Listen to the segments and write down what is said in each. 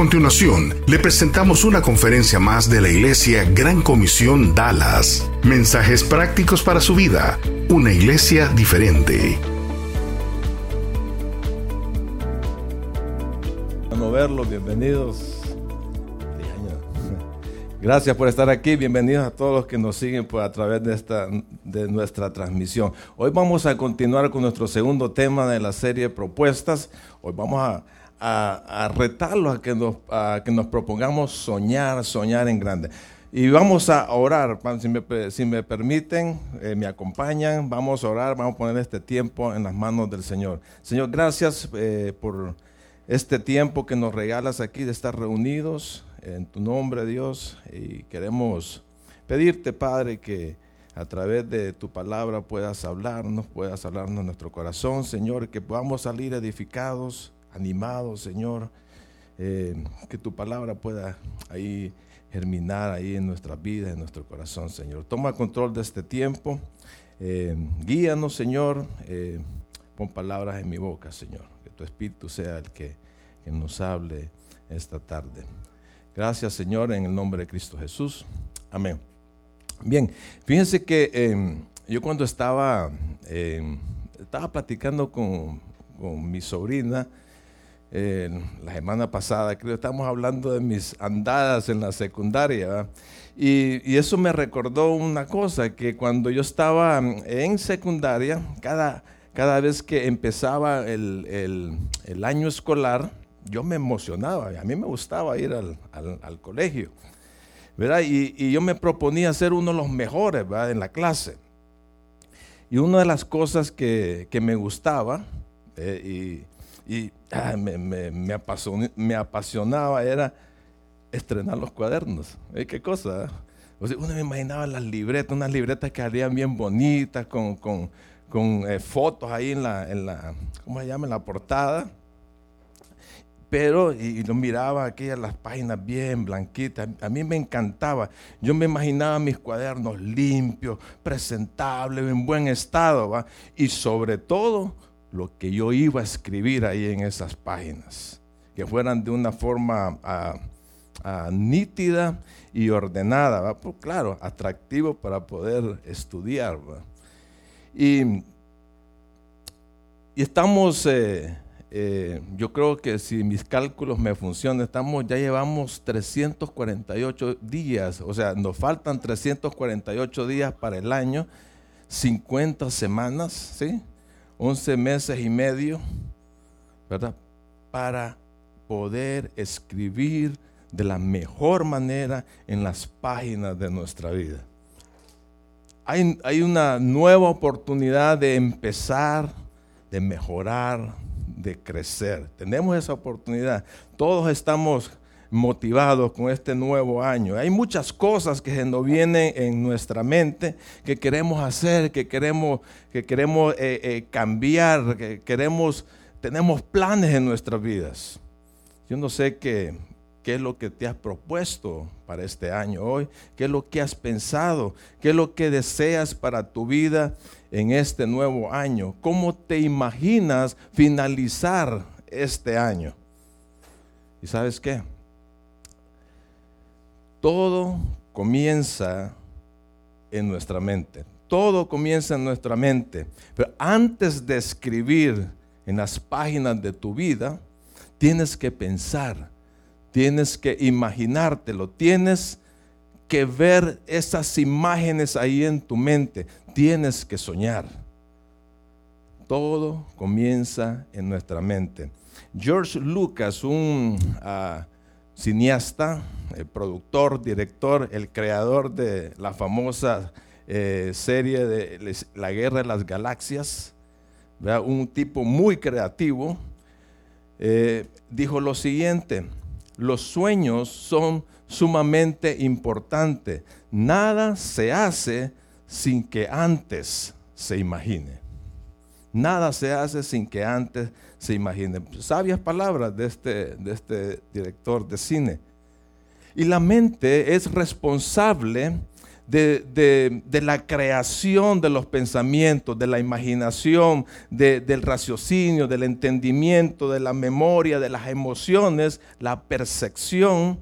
A continuación, le presentamos una conferencia más de la Iglesia Gran Comisión Dallas. Mensajes prácticos para su vida. Una iglesia diferente. Bueno verlos, bienvenidos. Gracias por estar aquí, bienvenidos a todos los que nos siguen por a través de, esta, de nuestra transmisión. Hoy vamos a continuar con nuestro segundo tema de la serie Propuestas. Hoy vamos a, a, a a que, nos, a que nos propongamos soñar, soñar en grande. Y vamos a orar, si me, si me permiten, eh, me acompañan, vamos a orar, vamos a poner este tiempo en las manos del Señor. Señor, gracias eh, por este tiempo que nos regalas aquí de estar reunidos en tu nombre, Dios, y queremos pedirte, Padre, que a través de tu palabra puedas hablarnos, puedas hablarnos en nuestro corazón, Señor, que podamos salir edificados, animados, Señor, eh, que tu palabra pueda ahí germinar ahí en nuestra vida, en nuestro corazón, Señor. Toma control de este tiempo, eh, guíanos, Señor, eh, pon palabras en mi boca, Señor, que tu Espíritu sea el que, nos hable esta tarde. Gracias, Señor, en el nombre de Cristo Jesús. Amén. Bien, fíjense que yo cuando estaba, estaba platicando con, con mi sobrina, la semana pasada, creo, estábamos hablando de mis andadas en la secundaria, y, eso me recordó una cosa, que cuando yo estaba en secundaria, cada, cada vez que empezaba el, año escolar, yo me emocionaba, a mí me gustaba ir al, colegio, ¿verdad? Y, yo me proponía ser uno de los mejores, ¿verdad? En la clase. Y una de las cosas que, que me gustaba eh, y, y ah, me, me, me, apasionaba, me, apasionaba era estrenar los cuadernos. ¿Eh? ¿Qué cosa? Sea, uno me imaginaba las libretas, unas libretas que harían bien bonitas, con, con, con eh, fotos ahí en la, en la, ¿cómo se llama? En la portada pero y, lo miraba aquellas las páginas bien blanquitas. A mí me encantaba. Yo me imaginaba mis cuadernos limpios, presentables, en buen estado, y sobre todo lo que yo iba a escribir ahí en esas páginas, que fueran de una forma a, a nítida y ordenada. Pues, claro, atractivo para poder estudiar. y estamos eh, eh, yo creo que si mis cálculos me funcionan, estamos, ya llevamos 348 días, o sea, nos faltan 348 días para el año, 50 semanas, ¿sí? 11 meses y medio, ¿verdad? Para poder escribir de la mejor manera en las páginas de nuestra vida. Hay, hay una nueva oportunidad de empezar, de mejorar, de crecer. Tenemos esa oportunidad. Todos estamos motivados con este nuevo año. Hay muchas cosas que nos vienen en nuestra mente que queremos hacer, que queremos, que queremos eh, eh, cambiar, que queremos, tenemos planes en nuestras vidas. Yo no sé qué, qué es lo que te has propuesto para este año hoy, qué es lo que has pensado, qué es lo que deseas para tu vida en este nuevo año? ¿Cómo te imaginas finalizar este año? ¿Y sabes qué? Todo comienza en nuestra mente. Todo comienza en nuestra mente. Pero antes de escribir en las páginas de tu vida, tienes que pensar, tienes que imaginártelo, tienes que ver esas imágenes ahí en tu mente. Tienes que soñar. Todo comienza en nuestra mente. George Lucas, un uh, cineasta, el productor, director, el creador de la famosa eh, serie de La Guerra de las Galaxias, un tipo muy creativo, eh, dijo lo siguiente, los sueños son sumamente importante. Nada se hace sin que antes se imagine. Nada se hace sin que antes se imagine. Sabias palabras de este, de este director de cine. Y la mente es responsable de, la creación de los pensamientos, de la imaginación, del raciocinio, del entendimiento, de la memoria, de las emociones, la percepción,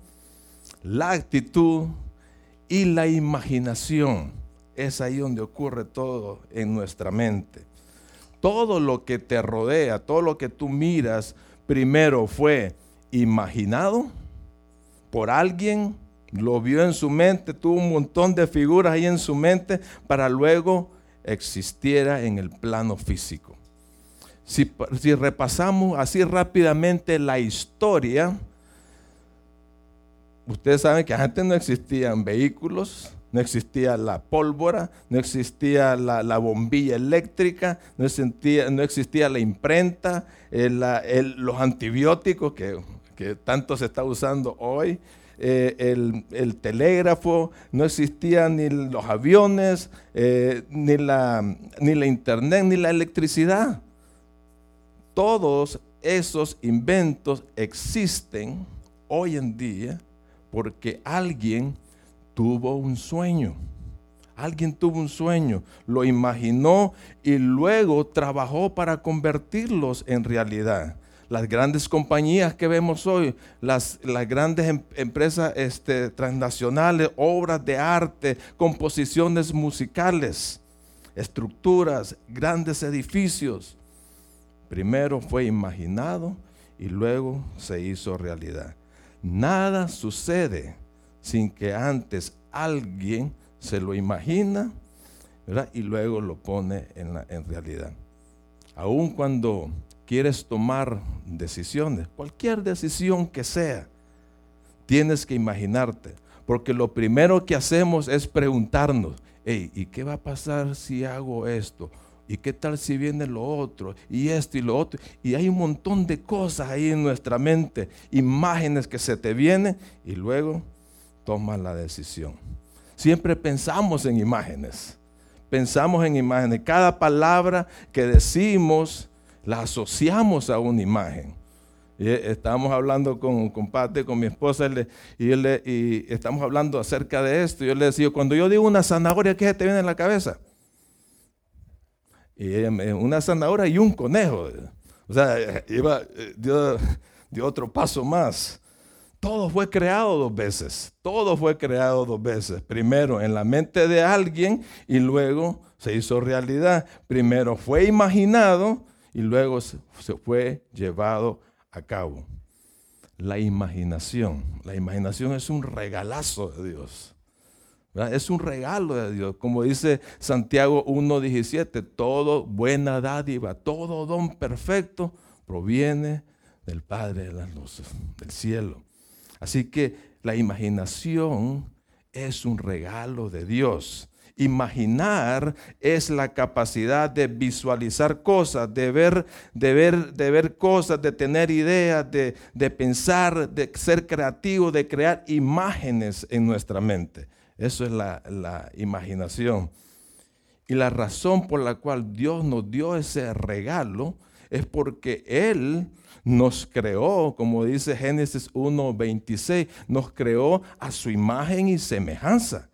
la actitud y la imaginación. Es ahí donde ocurre todo en nuestra mente. Todo lo que te rodea, todo lo que tú miras, primero fue imaginado por alguien lo vio en su mente, tuvo un montón de figuras ahí en su mente para luego existiera en el plano físico. Si, repasamos así rápidamente la historia, ustedes saben que antes no existían vehículos, no existía la pólvora, no existía la, bombilla eléctrica, no existía, no existía la imprenta, los antibióticos que, que, tanto se está usando hoy, eh, el, telégrafo, no existían ni los aviones, eh, ni, la, ni la internet, ni la electricidad. Todos esos inventos existen hoy en día porque alguien tuvo un sueño. Alguien tuvo un sueño, lo imaginó y luego trabajó para convertirlos en realidad las grandes compañías que vemos hoy, las, las grandes em, empresas este, transnacionales, obras de arte, composiciones musicales, estructuras, grandes edificios. Primero fue imaginado y luego se hizo realidad. Nada sucede sin que antes alguien se lo imagina y luego lo pone en, en realidad. Aun cuando quieres tomar decisiones, cualquier decisión que sea, tienes que imaginarte. Porque lo primero que hacemos es preguntarnos, ¿y qué va a pasar si hago esto? ¿Y qué tal si viene lo otro? Y esto y lo otro. Y hay un montón de cosas ahí en nuestra mente, imágenes que se te vienen y luego tomas la decisión. Siempre pensamos en imágenes. Pensamos en imágenes. Cada palabra que decimos la asociamos a una imagen. Y estábamos hablando con, con con mi esposa, y, estamos hablando acerca de esto. Yo le decía, cuando yo digo una zanahoria, ¿qué se te viene en la cabeza? Y una zanahoria y un conejo. O sea, iba, dio, dio otro paso más. Todo fue creado dos veces. Todo fue creado dos veces. Primero en la mente de alguien y luego se hizo realidad. Primero fue imaginado y luego se fue llevado a cabo. La imaginación. La imaginación es un regalazo de Dios. Es un regalo de Dios. Como dice Santiago 1.17, todo buena dádiva, todo don perfecto proviene del Padre de las luces, del cielo. Así que la imaginación es un regalo de Dios. Imaginar es la capacidad de visualizar cosas, de ver, de ver, de ver cosas, de tener ideas, de, pensar, de ser creativo, de crear imágenes en nuestra mente. Eso es la imaginación. Y la razón por la cual Dios nos dio ese regalo es porque Él nos creó, como dice Génesis 1.26, nos creó a su imagen y semejanza.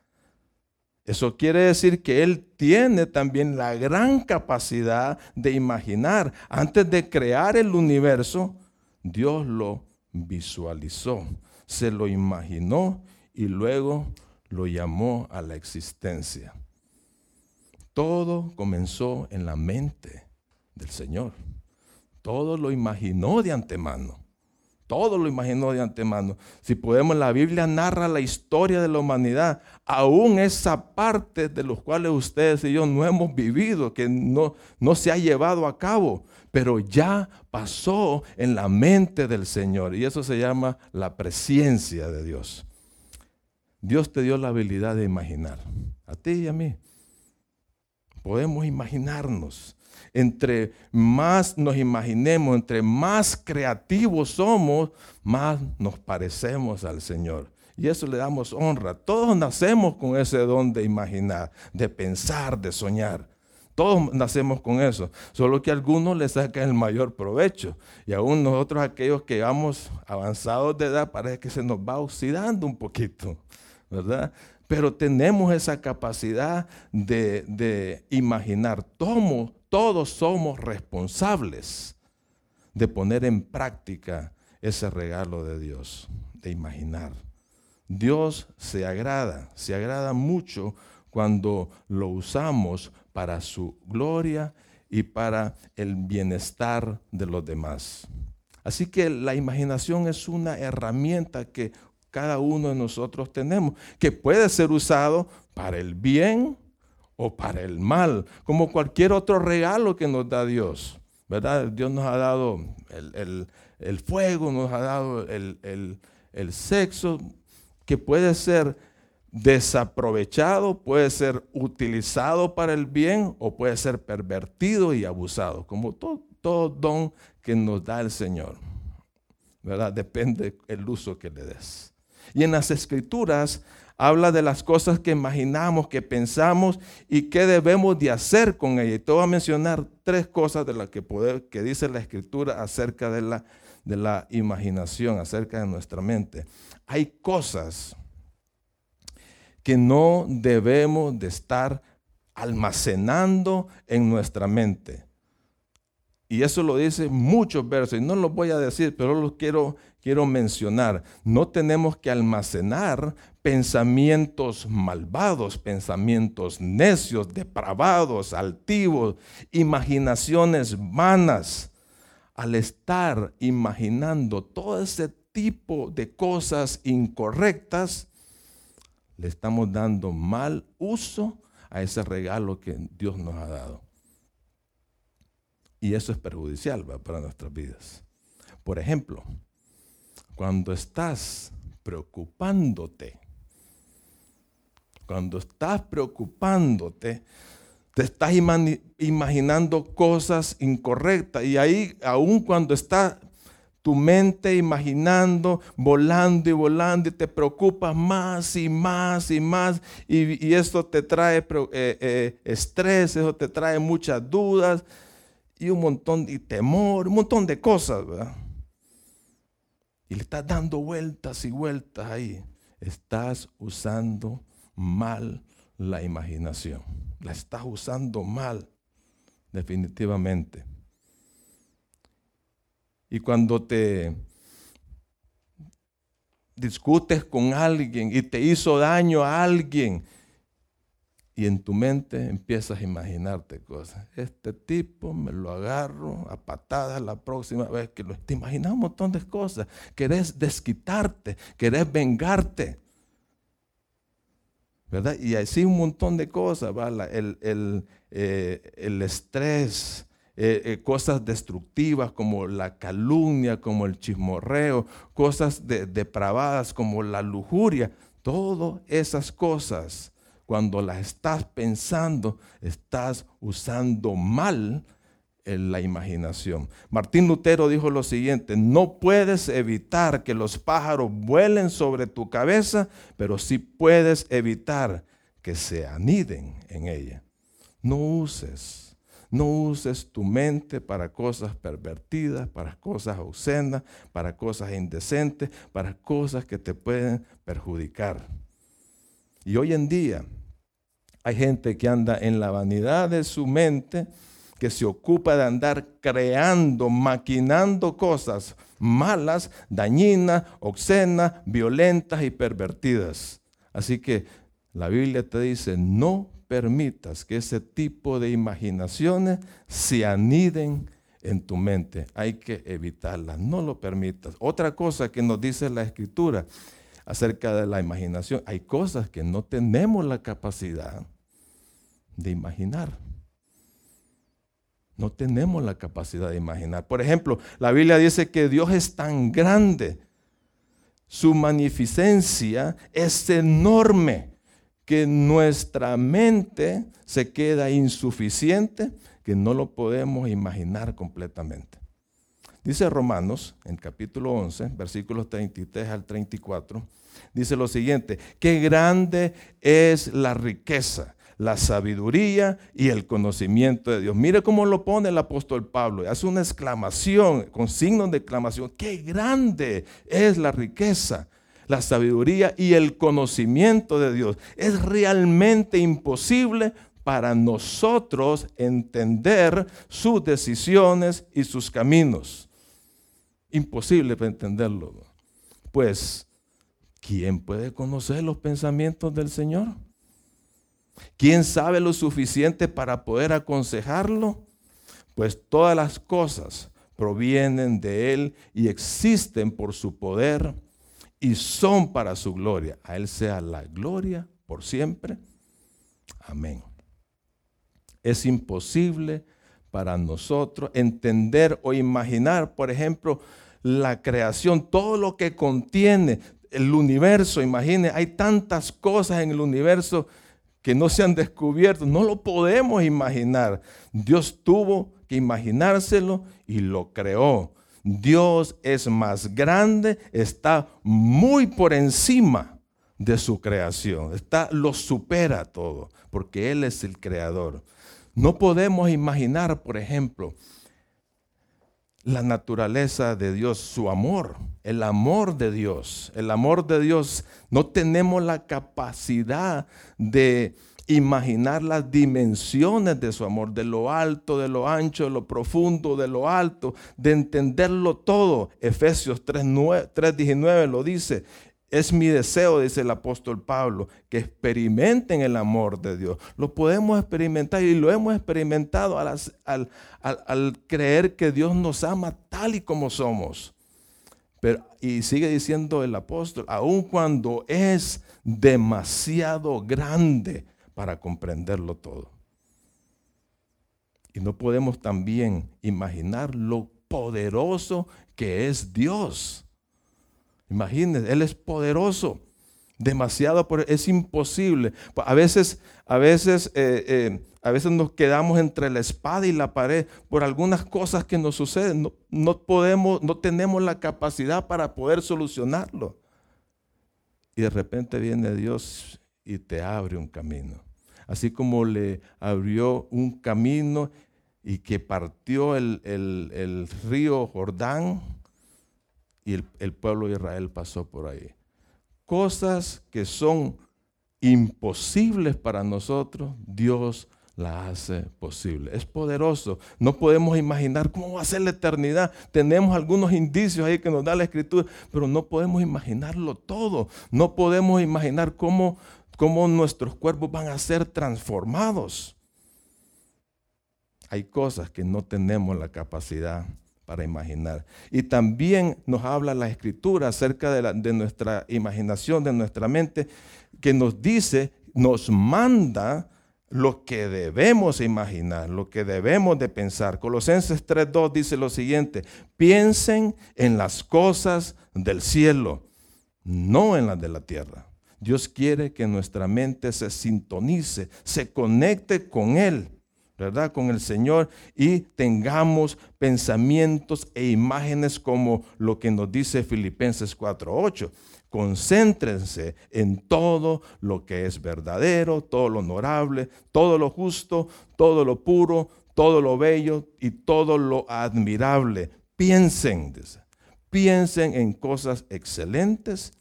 Eso quiere decir que Él tiene también la gran capacidad de imaginar. Antes de crear el universo, Dios lo visualizó, se lo imaginó y luego lo llamó a la existencia. Todo comenzó en la mente del Señor. Todo lo imaginó de antemano. Todo lo imaginó de antemano. Si podemos, la Biblia narra la historia de la humanidad, aún esa parte de los cuales ustedes y yo no hemos vivido, que no, no se ha llevado a cabo, pero ya pasó en la mente del Señor. Y eso se llama la presencia de Dios. Dios te dio la habilidad de imaginar, a ti y a mí. Podemos imaginarnos entre más nos imaginemos, entre más creativos somos, más nos parecemos al Señor. Y eso le damos honra. Todos nacemos con ese don de imaginar, de pensar, de soñar. Todos nacemos con eso, solo que algunos le sacan el mayor provecho. Y aún nosotros, aquellos que vamos avanzados de edad, parece que se nos va oxidando un poquito, ¿verdad? Pero tenemos esa capacidad de, imaginar. Todos, todos somos responsables de poner en práctica ese regalo de Dios, de imaginar. Dios se agrada, se agrada mucho cuando lo usamos para su gloria y para el bienestar de los demás. Así que la imaginación es una herramienta que cada uno de nosotros tenemos, que puede ser usado para el bien o para el mal, como cualquier otro regalo que nos da Dios. ¿Verdad? Dios nos ha dado el, fuego, nos ha dado el, el sexo, que puede ser desaprovechado, puede ser utilizado para el bien o puede ser pervertido y abusado, como todo, todo don que nos da el Señor. ¿Verdad? Depende el uso que le des. Y en las escrituras habla de las cosas que imaginamos, que pensamos y qué debemos de hacer con ellas. Y te voy a mencionar tres cosas de las que, que dice la escritura acerca de la, de la imaginación, acerca de nuestra mente. Hay cosas que no debemos de estar almacenando en nuestra mente. Y eso lo dice muchos versos, y no los voy a decir, pero los quiero, quiero mencionar. No tenemos que almacenar pensamientos malvados, pensamientos necios, depravados, altivos, imaginaciones vanas. Al estar imaginando todo ese tipo de cosas incorrectas, le estamos dando mal uso a ese regalo que Dios nos ha dado. Y eso es perjudicial para nuestras vidas. Por ejemplo, cuando estás preocupándote, cuando estás preocupándote, te estás imaginando cosas incorrectas. Y ahí, aun cuando estás tu mente imaginando, volando y volando, y te preocupas más y más y más, y, esto te trae eh, eh, estrés, eso te trae muchas dudas, y un montón de temor, un montón de cosas, ¿verdad? Y le estás dando vueltas y vueltas ahí. Estás usando mal la imaginación. La estás usando mal, definitivamente. Y cuando te discutes con alguien y te hizo daño a alguien, y en tu mente empiezas a imaginarte cosas. Este tipo me lo agarro a patadas la próxima vez que lo te imaginas un montón de cosas. Querés desquitarte, querés vengarte. Y así un montón de cosas, El, el, eh, el estrés, eh, eh, cosas destructivas como la calumnia, como el chismorreo, cosas depravadas como la lujuria. Todas esas cosas, cuando las estás pensando, estás usando mal la imaginación. Martín Lutero dijo lo siguiente, no puedes evitar que los pájaros vuelen sobre tu cabeza, pero sí puedes evitar que se aniden en ella. No uses no uses tu mente para cosas pervertidas, para cosas obscenas, para cosas indecentes, para cosas que te pueden perjudicar. Y hoy en día hay gente que anda en la vanidad de su mente, que se ocupa de andar creando, maquinando cosas malas, dañinas, obscenas, violentas y pervertidas. Así que la Biblia te dice, no permitas que ese tipo de imaginaciones se aniden en tu mente. Hay que evitarlas, no lo permitas. Otra cosa que nos dice la escritura acerca de la imaginación, hay cosas que no tenemos la capacidad de imaginar. No tenemos la capacidad de imaginar. Por ejemplo, la Biblia dice que Dios es tan grande, su magnificencia es enorme que nuestra mente se queda insuficiente, que no lo podemos imaginar completamente. Dice Romanos, en capítulo 11, versículos 33 al 34, dice lo siguiente, qué grande es la riqueza, la sabiduría y el conocimiento de Dios. Mire cómo lo pone el apóstol Pablo. Hace una exclamación con signos de exclamación. Qué grande es la riqueza, la sabiduría y el conocimiento de Dios. Es realmente imposible para nosotros entender sus decisiones y sus caminos. Imposible para entenderlo. Pues, ¿quién puede conocer los pensamientos del Señor? ¿Quién sabe lo suficiente para poder aconsejarlo? Pues todas las cosas provienen de Él y existen por su poder y son para su gloria. A Él sea la gloria por siempre. Amén. Es imposible para nosotros entender o imaginar, por ejemplo, la creación, todo lo que contiene el universo. Imagine, hay tantas cosas en el universo que no se han descubierto, no lo podemos imaginar. Dios tuvo que imaginárselo y lo creó. Dios es más grande, está muy por encima de su creación, está, lo supera todo, porque Él es el creador. No podemos imaginar, por ejemplo, la naturaleza de Dios, su amor, el amor de Dios, el amor de Dios. No tenemos la capacidad de imaginar las dimensiones de su amor, de lo alto, de lo ancho, de lo profundo, de lo alto, de entenderlo todo. Efesios 3.19 lo dice. Es mi deseo, dice el apóstol Pablo, que experimenten el amor de Dios. Lo podemos experimentar y lo hemos experimentado al, al, creer que Dios nos ama tal y como somos. Pero, y sigue diciendo el apóstol, aun cuando es demasiado grande para comprenderlo todo. Y no podemos también imaginar lo poderoso que es Dios. Imagínense, Él es poderoso. Demasiado, es imposible. A veces, a veces, eh, eh, a veces nos quedamos entre la espada y la pared por algunas cosas que nos suceden. No, podemos, no tenemos la capacidad para poder solucionarlo. Y de repente viene Dios y te abre un camino. Así como le abrió un camino y que partió el río Jordán y el, pueblo de Israel pasó por ahí. Cosas que son imposibles para nosotros, Dios las hace posible. Es poderoso. No podemos imaginar cómo va a ser la eternidad. Tenemos algunos indicios ahí que nos da la escritura, pero no podemos imaginarlo todo. No podemos imaginar cómo, cómo nuestros cuerpos van a ser transformados. Hay cosas que no tenemos la capacidad para imaginar. Y también nos habla la escritura acerca de, de, nuestra imaginación, de nuestra mente, que nos dice, nos manda lo que debemos imaginar, lo que debemos de pensar. Colosenses 3.2 dice lo siguiente, piensen en las cosas del cielo, no en las de la tierra. Dios quiere que nuestra mente se sintonice, se conecte con Él ¿verdad? Con el Señor y tengamos pensamientos e imágenes como lo que nos dice Filipenses 4:8. Concéntrense en todo lo que es verdadero, todo lo honorable, todo lo justo, todo lo puro, todo lo bello y todo lo admirable. Piensen, piensen en cosas excelentes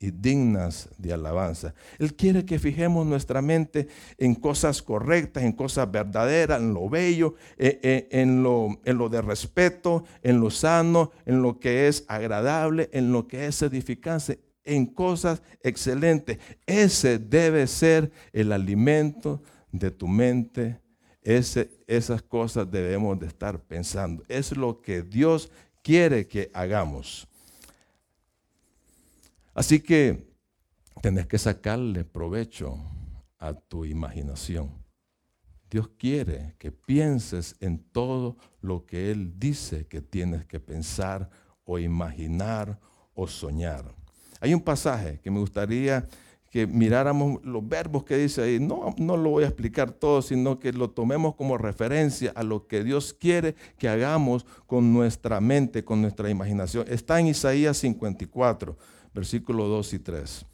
y dignas de alabanza. Él quiere que fijemos nuestra mente en cosas correctas, en cosas verdaderas, en lo bello, eh, eh, en, lo, en lo de respeto, en lo sano, en lo que es agradable, en lo que es edificante, en cosas excelentes. Ese debe ser el alimento de tu mente. Esas cosas debemos de estar pensando. Es lo que Dios quiere que hagamos. Así que tenés que sacarle provecho a tu imaginación. Dios quiere que pienses en todo lo que Él dice que tienes que pensar o imaginar o soñar. Hay un pasaje que me gustaría que miráramos los verbos que dice ahí. No, no lo voy a explicar todo, sino que lo tomemos como referencia a lo que Dios quiere que hagamos con nuestra mente, con nuestra imaginación. Está en Isaías 54 versículos 2 y 3.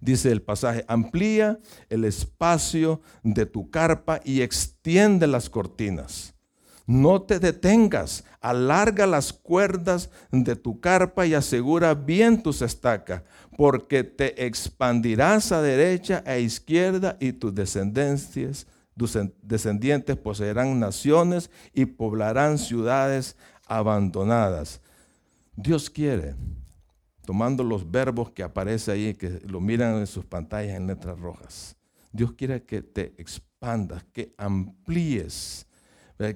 dice el pasaje, amplía el espacio de tu carpa y extiende las cortinas. No te detengas, alarga las cuerdas de tu carpa y asegura bien tus estacas, porque te expandirás a derecha e izquierda y tus descendencias, tus descendientes poseerán naciones y poblarán ciudades abandonadas. Dios quiere, tomando los verbos que aparecen ahí, que lo miran en sus pantallas en letras rojas, Dios quiere que te expandas, que amplíes,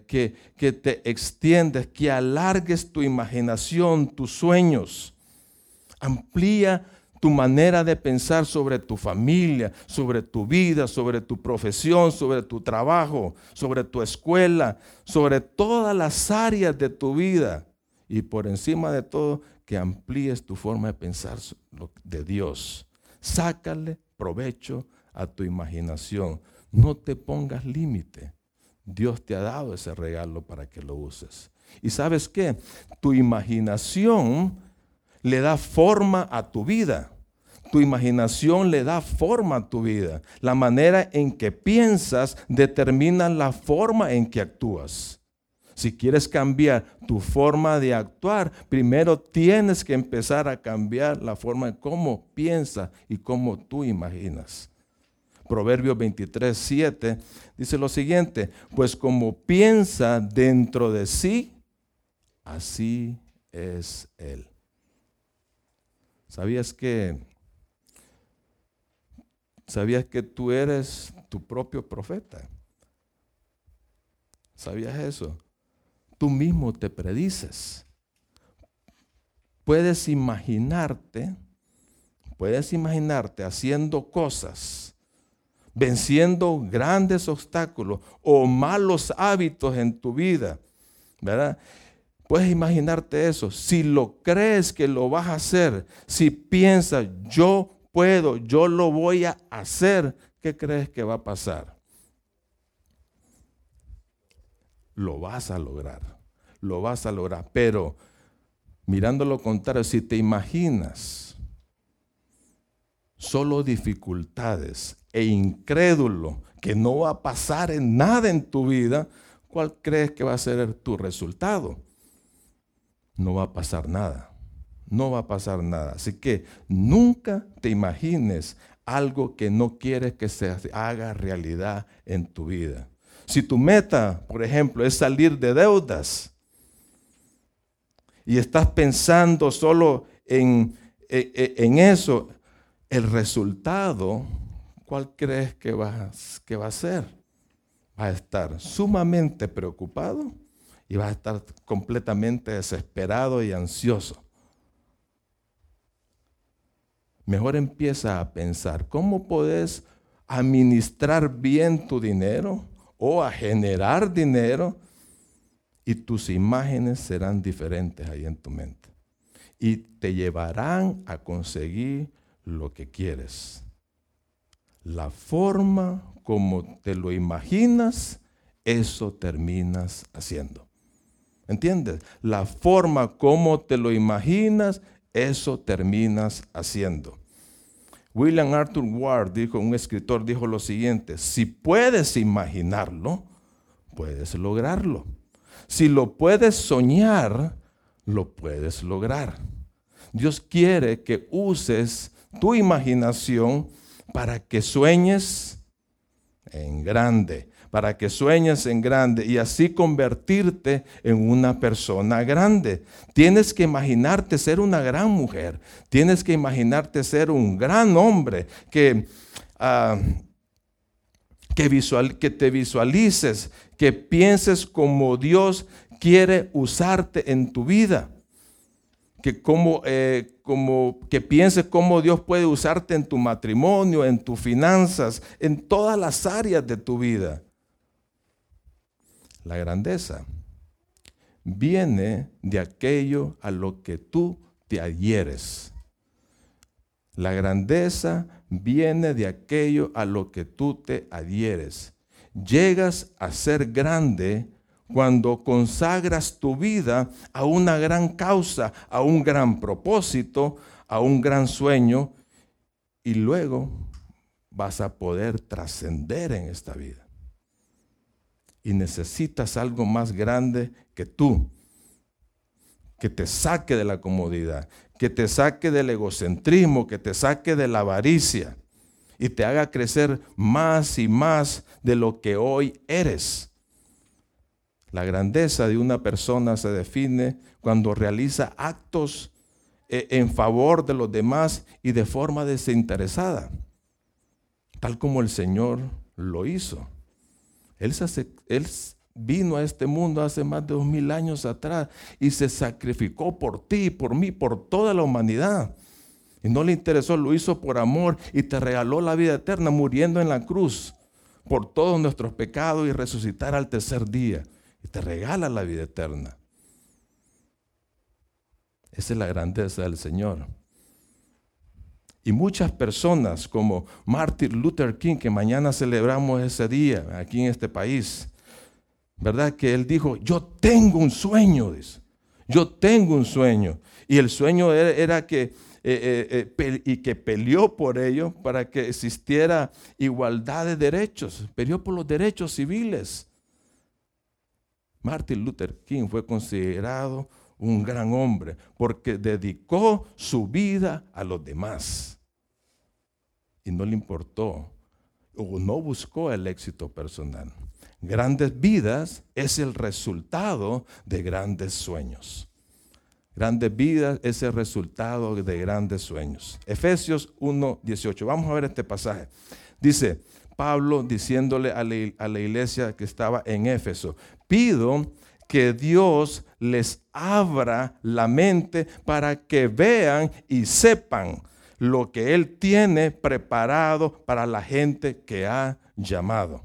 que, que te extiendes, que alargues tu imaginación, tus sueños. Amplía tu manera de pensar sobre tu familia, sobre tu vida, sobre tu profesión, sobre tu trabajo, sobre tu escuela, sobre todas las áreas de tu vida. Y por encima de todo, que amplíes tu forma de pensar de Dios. Sácale provecho a tu imaginación. No te pongas límite. Dios te ha dado ese regalo para que lo uses. Y sabes qué? Tu imaginación le da forma a tu vida. Tu imaginación le da forma a tu vida. La manera en que piensas determina la forma en que actúas. Si quieres cambiar tu forma de actuar, primero tienes que empezar a cambiar la forma en cómo piensas y cómo tú imaginas. Proverbios 23, 7 dice lo siguiente, pues como piensa dentro de sí, así es él. ¿Sabías que sabías que tú eres tu propio profeta? ¿Sabías eso? Tú mismo te predices. Puedes imaginarte, puedes imaginarte haciendo cosas, venciendo grandes obstáculos o malos hábitos en tu vida, ¿verdad? Puedes imaginarte eso. Si lo crees que lo vas a hacer, si piensas, yo puedo, yo lo voy a hacer, ¿qué crees que va a pasar? Lo vas a lograr, lo vas a lograr. Pero mirando lo contrario, si te imaginas solo dificultades e incrédulo que no va a pasar en nada en tu vida, ¿cuál crees que va a ser tu resultado? no va a pasar nada. No va a pasar nada. Así que nunca te imagines algo que no quieres que se haga realidad en tu vida. Si tu meta, por ejemplo, es salir de deudas y estás pensando solo en, e, e, en, eso, el resultado, ¿cuál crees que va, que va a ser? Va a estar sumamente preocupado y vas a estar completamente desesperado y ansioso. Mejor empieza a pensar cómo puedes administrar bien tu dinero o a generar dinero y tus imágenes serán diferentes ahí en tu mente. Y te llevarán a conseguir lo que quieres. La forma como te lo imaginas, eso terminas haciendo. ¿Entiendes? La forma como te lo imaginas, eso terminas haciendo. William Arthur Ward dijo, un escritor dijo lo siguiente, si puedes imaginarlo, puedes lograrlo. Si lo puedes soñar, lo puedes lograr. Dios quiere que uses tu imaginación para que sueñes en grande, para que sueñes en grande y así convertirte en una persona grande. Tienes que imaginarte ser una gran mujer, tienes que imaginarte ser un gran hombre, que, ah, que, visual, que te visualices, que pienses como Dios quiere usarte en tu vida. Que, como, eh, como, que pienses cómo Dios puede usarte en tu matrimonio, en tus finanzas, en todas las áreas de tu vida. La grandeza viene de aquello a lo que tú te adhieres. La grandeza viene de aquello a lo que tú te adhieres. Llegas a ser grande cuando consagras tu vida a una gran causa, a un gran propósito, a un gran sueño, y luego vas a poder trascender en esta vida. Y necesitas algo más grande que tú, que te saque de la comodidad, que te saque del egocentrismo, que te saque de la avaricia y te haga crecer más y más de lo que hoy eres. La grandeza de una persona se define cuando realiza actos eh, en favor de los demás y de forma desinteresada, tal como el Señor lo hizo. Él, vino a este mundo hace más de dos mil años atrás y se sacrificó por ti, por mí, por toda la humanidad. Y no le interesó, lo hizo por amor y te regaló la vida eterna muriendo en la cruz por todos nuestros pecados y resucitar al tercer día. Y te regala la vida eterna. Esa es la grandeza del Señor. Y muchas personas como Martin Luther King, que mañana celebramos ese día aquí en este país, ¿verdad? Que él dijo, yo tengo un sueño. Yo tengo un sueño. Y el sueño era, que, eh, eh, eh, y que peleó por ello para que existiera igualdad de derechos. Peleó por los derechos civiles. Martin Luther King fue considerado un gran hombre, porque dedicó su vida a los demás. Y no le importó o no buscó el éxito personal. Grandes vidas es el resultado de grandes sueños. Grandes vidas es el resultado de grandes sueños. Efesios 1:18. Vamos a ver este pasaje. Dice Pablo diciéndole a la, a la iglesia que estaba en Éfeso, pido que Dios les abra la mente para que vean y sepan lo que Él tiene preparado para la gente que ha llamado.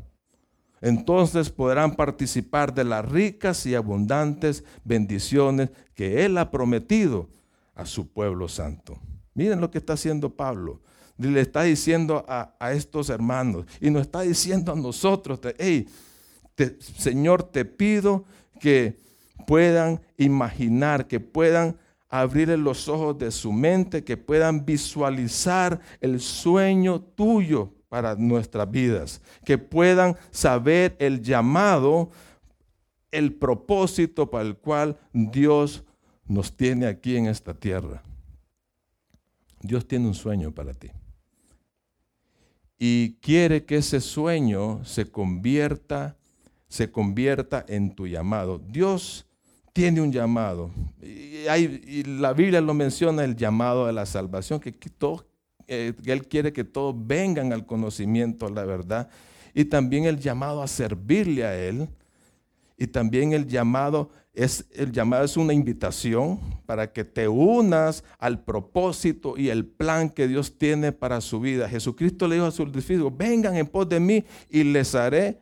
Entonces podrán participar de las ricas y abundantes bendiciones que Él ha prometido a su pueblo santo. Miren lo que está haciendo Pablo. Le está diciendo a, estos hermanos y nos está diciendo a nosotros, hey, Señor, te pido que puedan imaginar, que puedan abrir los ojos de su mente, que puedan visualizar el sueño tuyo para nuestras vidas, que puedan saber el llamado, el propósito para el cual Dios nos tiene aquí en esta tierra. Dios tiene un sueño para ti. Y quiere que ese sueño se convierta se convierta en tu llamado. Dios tiene un llamado. Y, la Biblia lo menciona, el llamado a la salvación, que, eh, que Él quiere que todos vengan al conocimiento de la verdad. Y también el llamado a servirle a Él. Y también el llamado es, el llamado es una invitación para que te unas al propósito y el plan que Dios tiene para su vida. Jesucristo le dijo a sus discípulos, vengan en pos de mí y les haré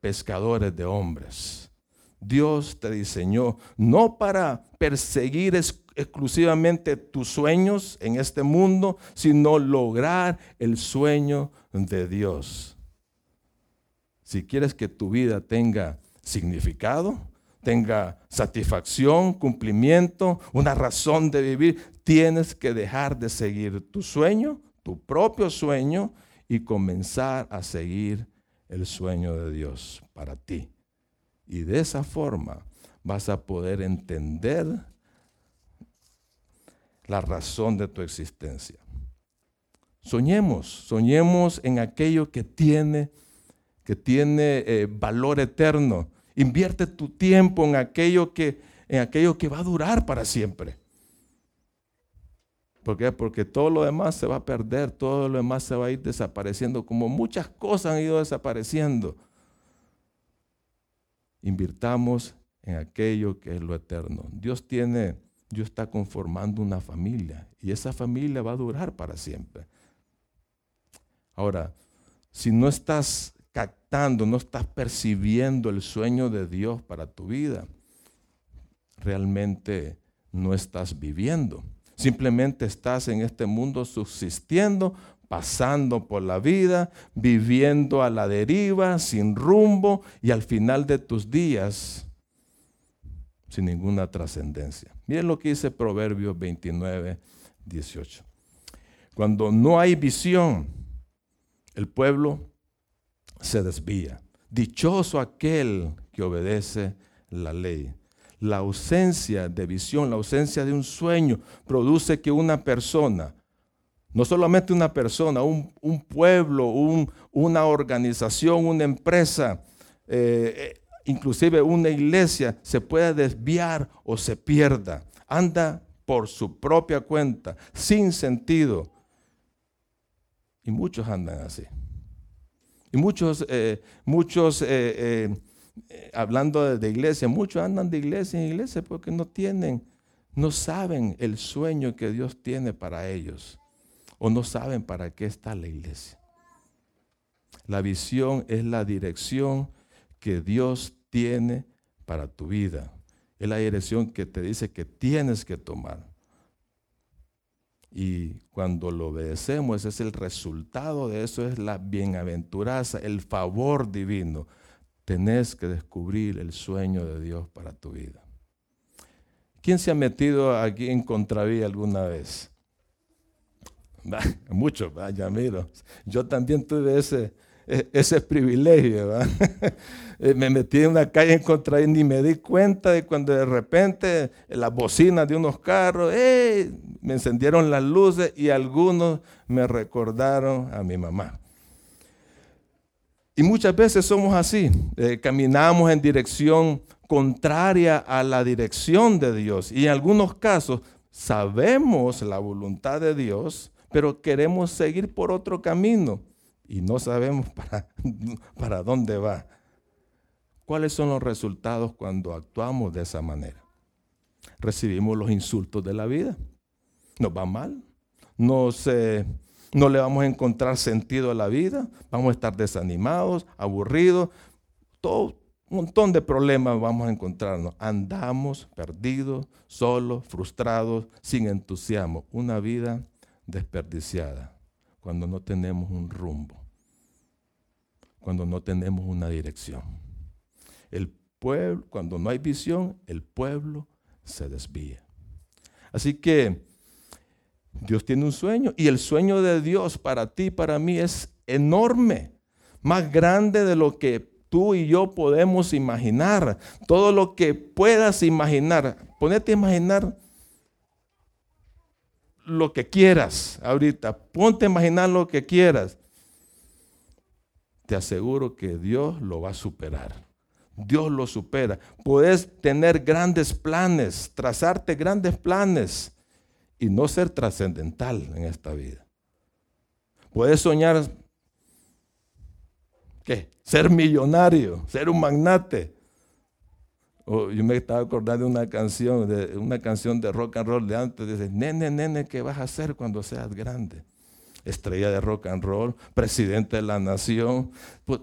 pescadores de hombres. Dios te diseñó no para perseguir exclusivamente tus sueños en este mundo, sino lograr el sueño de Dios. Si quieres que tu vida tenga significado, tenga satisfacción, cumplimiento, una razón de vivir, tienes que dejar de seguir tu sueño, tu propio sueño, y comenzar a seguir el sueño de Dios para ti. Y de esa forma vas a poder entender la razón de tu existencia. Soñemos, soñemos en aquello que tiene, que tiene eh, valor eterno. Invierte tu tiempo en aquello que, en aquello que va a durar para siempre. ¿Por qué? Porque todo lo demás se va a perder, todo lo demás se va a ir desapareciendo, como muchas cosas han ido desapareciendo. Invirtamos en aquello que es lo eterno. Dios tiene, Dios está conformando una familia y esa familia va a durar para siempre. Ahora, si no estás captando, no estás percibiendo el sueño de Dios para tu vida, realmente no estás viviendo. Simplemente estás en este mundo subsistiendo, pasando por la vida, viviendo a la deriva, sin rumbo y al final de tus días sin ninguna trascendencia. Miren lo que dice Proverbios 29, 18. Cuando no hay visión, el pueblo se desvía. Dichoso aquel que obedece la ley. La ausencia de visión, la ausencia de un sueño, produce que una persona, no solamente una persona, un, pueblo, una organización, una empresa, eh, eh, inclusive una iglesia, se pueda desviar o se pierda. Anda por su propia cuenta, sin sentido. Y muchos andan así. Y muchos, eh, muchos hablando de, iglesia, muchos andan de iglesia en iglesia porque no tienen, no saben el sueño que Dios tiene para ellos o no saben para qué está la iglesia. La visión es la dirección que Dios tiene para tu vida. Es la dirección que te dice que tienes que tomar. Y cuando lo obedecemos, ese es el resultado de eso, es la bienaventuranza, el favor divino tenés que descubrir el sueño de Dios para tu vida. ¿Quién se ha metido aquí en contravía alguna vez? Muchos, vaya, miro. Yo también tuve ese, e, ese privilegio. Eh, me metí en una calle en contravía y ni me di cuenta de cuando de repente las bocinas de unos carros, me encendieron las luces y algunos me recordaron a mi mamá. Y muchas veces somos así, eh, caminamos en dirección contraria a la dirección de Dios. Y en algunos casos sabemos la voluntad de Dios, pero queremos seguir por otro camino y no sabemos para, para dónde va. ¿Cuáles son los resultados cuando actuamos de esa manera? Recibimos los insultos de la vida. Nos va mal. Nos, eh, no le vamos a encontrar sentido a la vida, vamos a estar desanimados, aburridos, todo un montón de problemas vamos a encontrarnos. Andamos perdidos, solos, frustrados, sin entusiasmo. Una vida desperdiciada cuando no tenemos un rumbo, cuando no tenemos una dirección. El pueblo, cuando no hay visión, el pueblo se desvía. Así que Dios tiene un sueño y el sueño de Dios para ti, para mí es enorme, más grande de lo que tú y yo podemos imaginar. Todo lo que puedas imaginar, ponete a imaginar lo que quieras ahorita, ponte a imaginar lo que quieras. Te aseguro que Dios lo va a superar. Dios lo supera. Puedes tener grandes planes, trazarte grandes planes y no ser trascendental en esta vida. Puedes soñar, ¿qué? Ser millonario, ser un magnate. Yo me estaba acordando de una canción, de una canción de rock and roll de antes. Dice, nene, nene, ¿qué vas a hacer cuando seas grande? Estrella de rock and roll, presidente de la nación. Pues,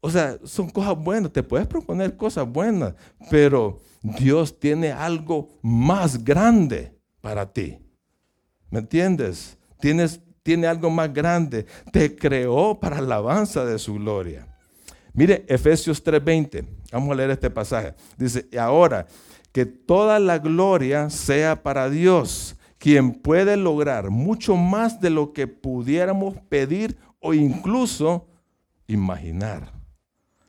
o sea, son cosas buenas, te puedes proponer cosas buenas, pero Dios tiene algo más grande para ti. ¿Me entiendes? Tienes, tiene algo más grande. Te creó para alabanza de su gloria. Mire, Efesios 3:20. Vamos a leer este pasaje. Dice, y ahora que toda la gloria sea para Dios, quien puede lograr mucho más de lo que pudiéramos pedir o incluso imaginar,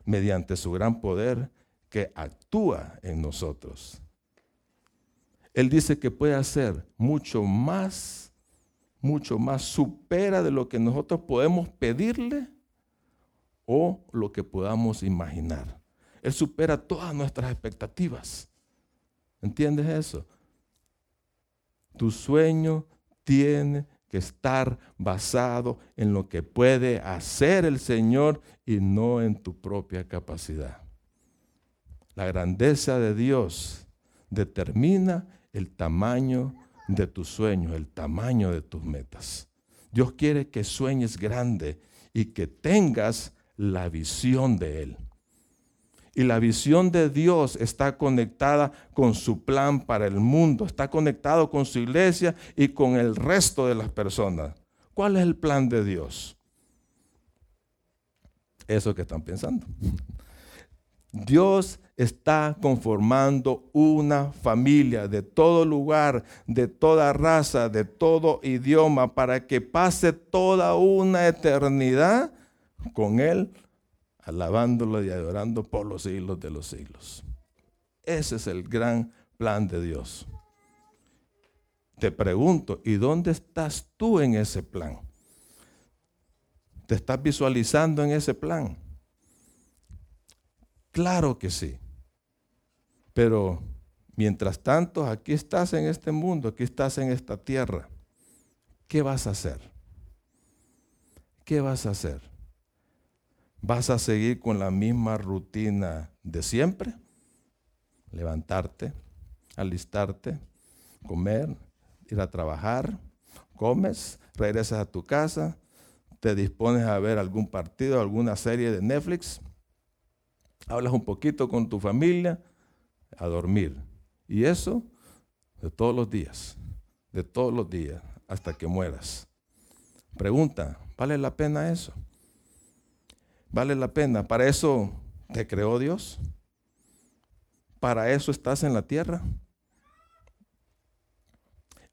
mediante su gran poder que actúa en nosotros. Él dice que puede hacer mucho más, mucho más, supera de lo que nosotros podemos pedirle o lo que podamos imaginar. Él supera todas nuestras expectativas. ¿Entiendes eso? Tu sueño tiene que estar basado en lo que puede hacer el Señor y no en tu propia capacidad. La grandeza de Dios determina el tamaño de tus sueños, el tamaño de tus metas. Dios quiere que sueñes grande y que tengas la visión de Él. Y la visión de Dios está conectada con su plan para el mundo, está conectado con su iglesia y con el resto de las personas. ¿Cuál es el plan de Dios? Eso que están pensando. Dios está conformando una familia de todo lugar, de toda raza, de todo idioma, para que pase toda una eternidad con Él, alabándolo y adorando por los siglos de los siglos. Ese es el gran plan de Dios. Te pregunto, ¿y dónde estás tú en ese plan? ¿Te estás visualizando en ese plan? Claro que sí. Pero mientras tanto, aquí estás en este mundo, aquí estás en esta tierra. ¿Qué vas a hacer? ¿Qué vas a hacer? ¿Vas a seguir con la misma rutina de siempre? Levantarte, alistarte, comer, ir a trabajar, comes, regresas a tu casa, te dispones a ver algún partido, alguna serie de Netflix, hablas un poquito con tu familia, a dormir. Y eso de todos los días, de todos los días, hasta que mueras. Pregunta, ¿vale la pena eso? ¿Vale la pena? ¿Para eso te creó Dios? ¿Para eso estás en la tierra?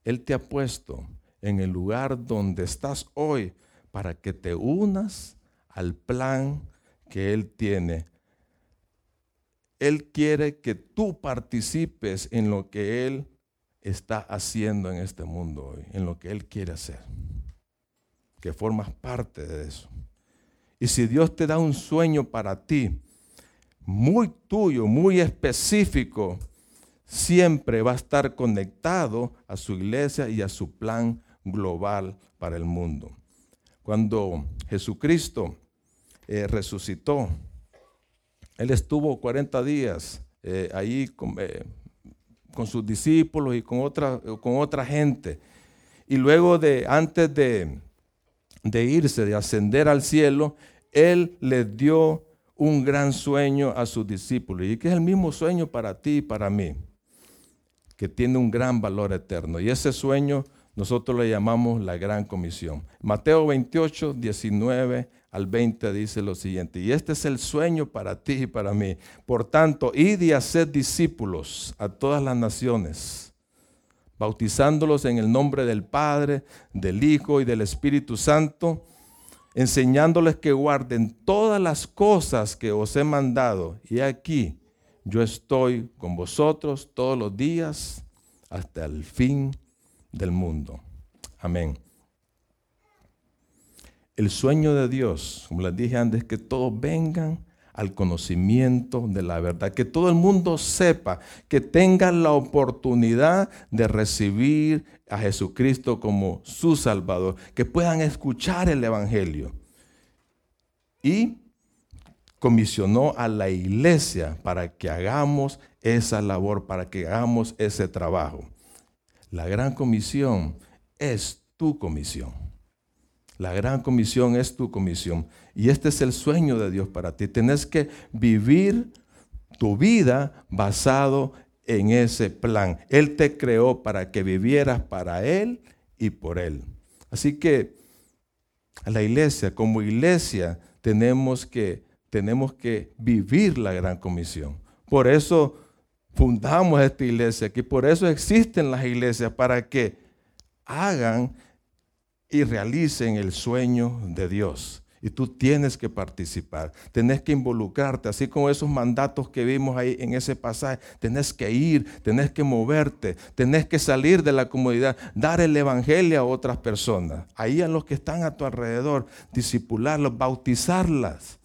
Él te ha puesto en el lugar donde estás hoy para que te unas al plan que Él tiene. Él quiere que tú participes en lo que Él está haciendo en este mundo hoy, en lo que Él quiere hacer. Que formas parte de eso. Y si Dios te da un sueño para ti, muy tuyo, muy específico, siempre va a estar conectado a su iglesia y a su plan global para el mundo. Cuando Jesucristo eh, resucitó, Él estuvo 40 días eh, ahí eh, con, sus discípulos y con otra, con otra gente. Y luego de, antes de, de irse, de ascender al cielo, Él les dio un gran sueño a sus discípulos y que es el mismo sueño para ti y para mí que tiene un gran valor eterno. Y ese sueño nosotros le llamamos la gran comisión. Mateo 28, 19 al 20 dice lo siguiente, y este es el sueño para ti y para mí. Por tanto, id y haced discípulos a todas las naciones, bautizándolos en el nombre del Padre, del Hijo y del Espíritu Santo, enseñándoles que guarden todas las cosas que os he mandado. Y aquí, yo estoy con vosotros todos los días hasta el fin del mundo. Amén. El sueño de Dios, como les dije antes, que todos vengan al conocimiento de la verdad, que todo el mundo sepa, que tengan la oportunidad de recibir a Jesucristo como su Salvador, que puedan escuchar el Evangelio. Y comisionó a la iglesia para que hagamos esa labor, para que hagamos ese trabajo. La gran comisión es tu comisión. La gran comisión es tu comisión. Y este es el sueño de Dios para ti. Tienes que vivir tu vida basado en ese plan. Él te creó para que vivieras para Él y por Él. Así que a la iglesia, como iglesia, tenemos que tenemos que vivir la gran comisión. Por eso fundamos esta iglesia, que por eso existen las iglesias, para que hagan y realicen el sueño de Dios. Y tú tienes que participar, tenés que involucrarte, así como esos mandatos que vimos ahí en ese pasaje. Tenés que ir, tenés que moverte, tenés que salir de la comodidad, dar el evangelio a otras personas, ahí a los que están a tu alrededor, disipularlos, bautizarlas.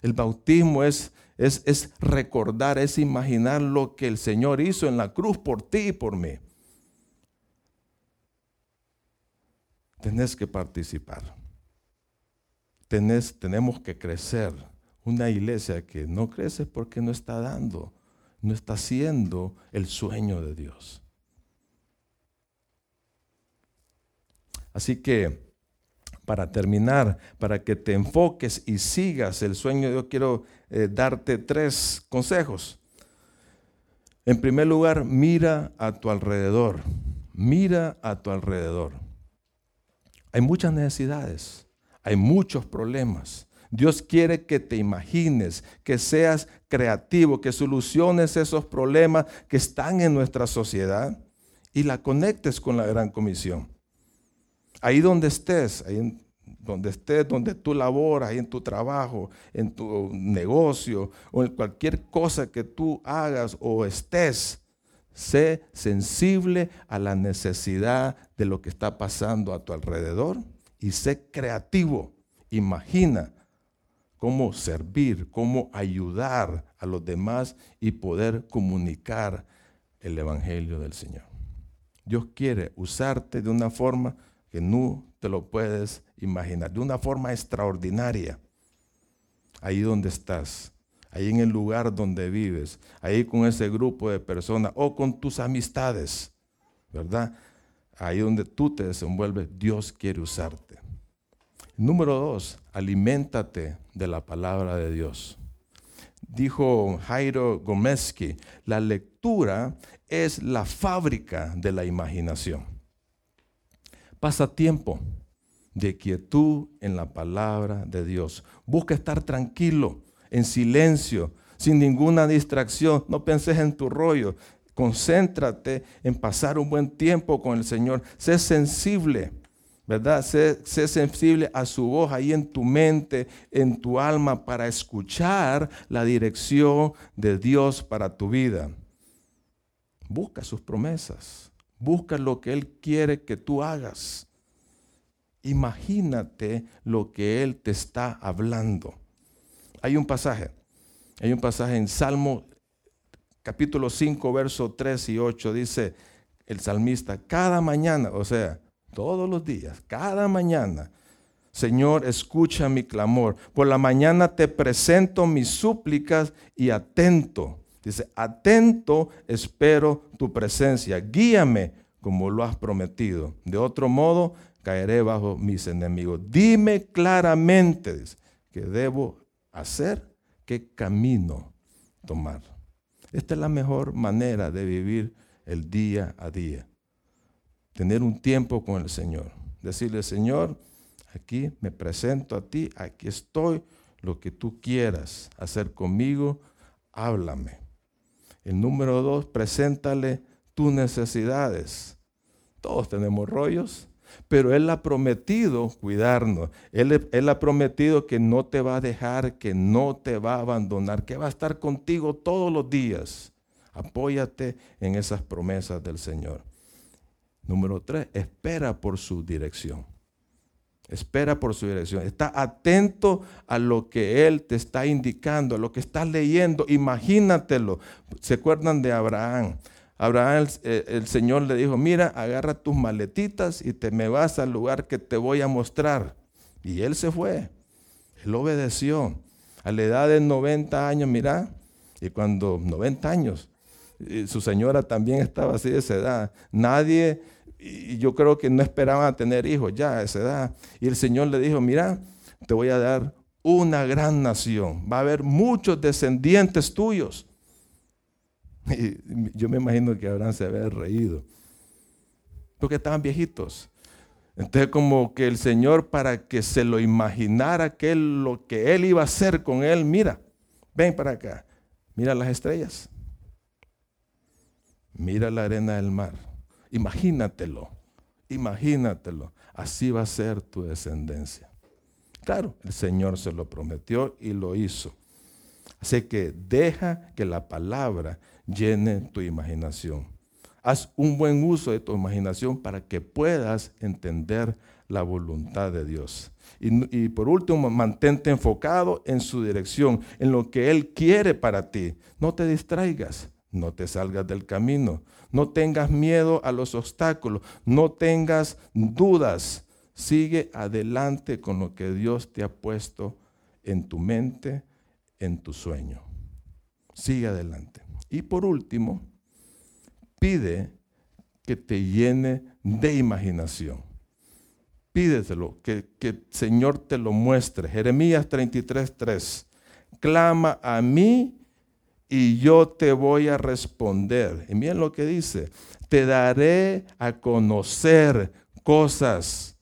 El bautismo es, es, es recordar, es imaginar lo que el Señor hizo en la cruz por ti y por mí. Tenés que participar. Tenemos que crecer. Una iglesia que no crece porque no está dando, no está haciendo el sueño de Dios. Así que para terminar, para que te enfoques y sigas el sueño, yo quiero eh, darte tres consejos. En primer lugar, mira a tu alrededor. Mira a tu alrededor. Hay muchas necesidades, hay muchos problemas. Dios quiere que te imagines, que seas creativo, que soluciones esos problemas que están en nuestra sociedad y la conectes con la gran comisión. Ahí donde estés, ahí donde estés, donde tú laboras, ahí en tu trabajo, en tu negocio o en cualquier cosa que tú hagas o estés, sé sensible a la necesidad de lo que está pasando a tu alrededor y sé creativo. Imagina cómo servir, cómo ayudar a los demás y poder comunicar el Evangelio del Señor. Dios quiere usarte de una forma que no te lo puedes imaginar, de una forma extraordinaria. Ahí donde estás, ahí en el lugar donde vives, ahí con ese grupo de personas o con tus amistades, ¿verdad? Ahí donde tú te desenvuelves, Dios quiere usarte. Número dos, aliméntate de la palabra de Dios. Dijo Jairo Gomeski, la lectura es la fábrica de la imaginación. Pasa tiempo de quietud en la palabra de Dios. Busca estar tranquilo, en silencio, sin ninguna distracción. No penses en tu rollo. Concéntrate en pasar un buen tiempo con el Señor. Sé sensible, ¿verdad? Sé, sensible a su voz ahí en tu mente, en tu alma, para escuchar la dirección de Dios para tu vida. Busca sus promesas. Busca lo que Él quiere que tú hagas. Imagínate lo que Él te está hablando. Hay un pasaje, hay un pasaje en Salmo capítulo 5, verso 3 y 8, dice el salmista, cada mañana, o sea, todos los días, cada mañana, Señor, escucha mi clamor. Por la mañana te presento mis súplicas y atento Dice, atento espero tu presencia, guíame como lo has prometido. De otro modo, caeré bajo mis enemigos. Dime claramente qué debo hacer, qué camino tomar. Esta es la mejor manera de vivir el día a día. Tener un tiempo con el Señor. Decirle, Señor, aquí me presento a ti, aquí estoy, lo que tú quieras hacer conmigo, háblame. El número dos, preséntale tus necesidades. Todos tenemos rollos, pero Él ha prometido cuidarnos. Él, él, ha prometido que no te va a dejar, que no te va a abandonar, que va a estar contigo todos los días. Apóyate en esas promesas del Señor. Número tres, espera por su dirección. Espera por su dirección. Está atento a lo que Él te está indicando, a lo que estás leyendo. Imagínatelo. ¿Se acuerdan de Abraham? Abraham, el, Señor le dijo, mira, agarra tus maletitas y te me vas al lugar que te voy a mostrar. Y él se fue. Él obedeció. A la edad de 90 años, mira, y cuando 90 años, su señora también estaba así de esa edad. Nadie y yo creo que no esperaban tener hijos ya a esa edad. Y el Señor le dijo, mira, te voy a dar una gran nación. Va a haber muchos descendientes tuyos. Y yo me imagino que Abraham se había reído. Porque estaban viejitos. Entonces como que el Señor para que se lo imaginara que lo que él iba a hacer con él, mira, ven para acá, mira las estrellas, mira la arena del mar, Imagínatelo, imagínatelo. Así va a ser tu descendencia. Claro, el Señor se lo prometió y lo hizo. Así que deja que la palabra llene tu imaginación. Haz un buen uso de tu imaginación para que puedas entender la voluntad de Dios. Y, y, por último, mantente enfocado en su dirección, en lo que Él quiere para ti. No te distraigas, no te salgas del camino. No tengas miedo a los obstáculos. No tengas dudas. Sigue adelante con lo que Dios te ha puesto en tu mente, en tu sueño. Sigue adelante. Y por último, pide que te llene de imaginación. Pídetelo, que, que el Señor te lo muestre. Jeremías 33, 3. Clama a mí y yo te voy a responder. Y miren lo que dice, te daré a conocer cosas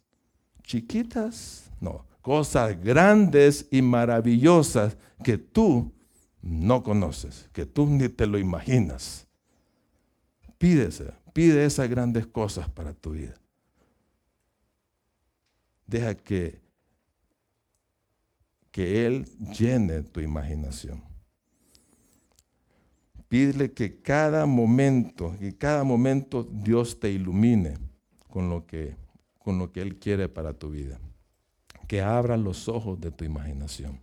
chiquitas, no, cosas grandes y maravillosas que tú no conoces, que tú ni te lo imaginas. Pídese, pide esas grandes cosas para tu vida. Deja que, que Él llene tu imaginación. Pídele que cada momento, que cada momento Dios te ilumine con lo que, con lo que Él quiere para tu vida. Que abra los ojos de tu imaginación.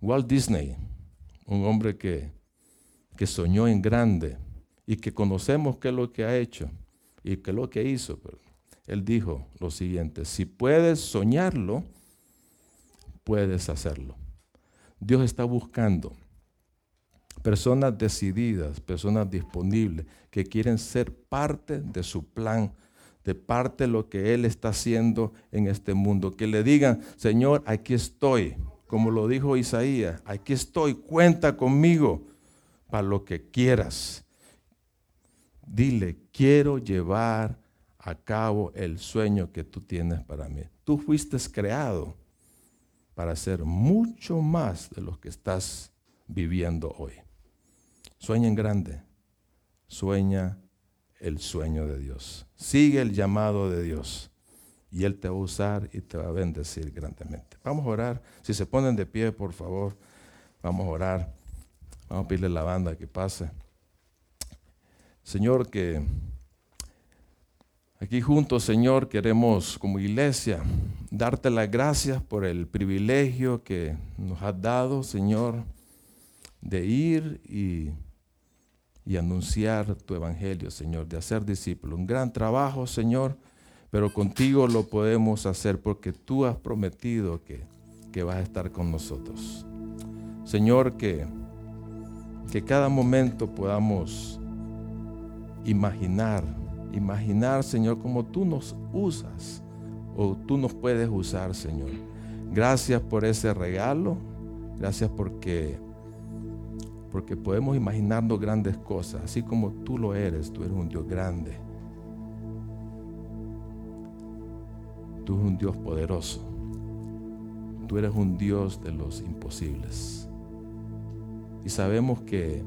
Walt Disney, un hombre que, que soñó en grande y que conocemos qué es lo que ha hecho y qué es lo que hizo. Él dijo lo siguiente, si puedes soñarlo, puedes hacerlo. Dios está buscando personas decididas, personas disponibles, que quieren ser parte de su plan, de parte de lo que Él está haciendo en este mundo. Que le digan, Señor, aquí estoy, como lo dijo Isaías, aquí estoy, cuenta conmigo para lo que quieras. Dile, quiero llevar a cabo el sueño que tú tienes para mí. Tú fuiste creado para ser mucho más de lo que estás viviendo hoy. Sueña en grande, sueña el sueño de Dios. Sigue el llamado de Dios y Él te va a usar y te va a bendecir grandemente. Vamos a orar. Si se ponen de pie, por favor, vamos a orar. Vamos a pedirle a la banda que pase. Señor, que aquí juntos, Señor, queremos como iglesia darte las gracias por el privilegio que nos has dado, Señor, de ir y, y anunciar tu evangelio, Señor, de hacer discípulos. Un gran trabajo, Señor, pero contigo lo podemos hacer porque tú has prometido que, que vas a estar con nosotros. Señor, que, que cada momento podamos imaginar, imaginar, Señor, como tú nos usas o tú nos puedes usar, Señor. Gracias por ese regalo. Gracias porque porque podemos imaginarnos grandes cosas, así como tú lo eres, tú eres un Dios grande. Tú eres un Dios poderoso. Tú eres un Dios de los imposibles. Y sabemos que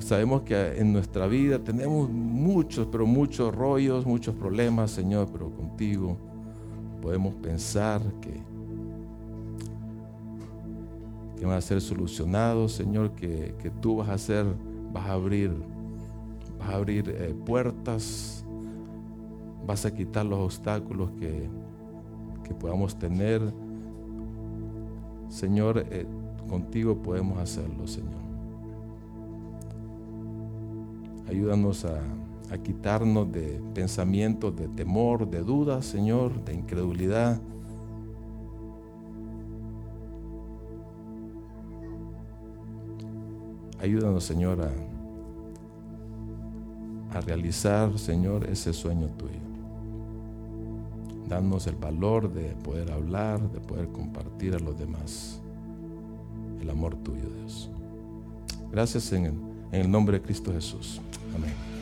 Sabemos que en nuestra vida tenemos muchos, pero muchos rollos, muchos problemas, Señor, pero contigo podemos pensar que, que van a ser solucionados, Señor, que, tú vas a hacer, vas a abrir, vas a abrir eh, puertas, vas a quitar los obstáculos que, que podamos tener. Señor, eh, contigo podemos hacerlo, Señor. Ayúdanos a, quitarnos de pensamientos de temor, de dudas, Señor, de incredulidad. Ayúdanos, Señor, a, a, realizar, Señor, ese sueño tuyo. Danos el valor de poder hablar, de poder compartir a los demás el amor tuyo, Dios. Gracias en el, en el nombre de Cristo Jesús. Amén.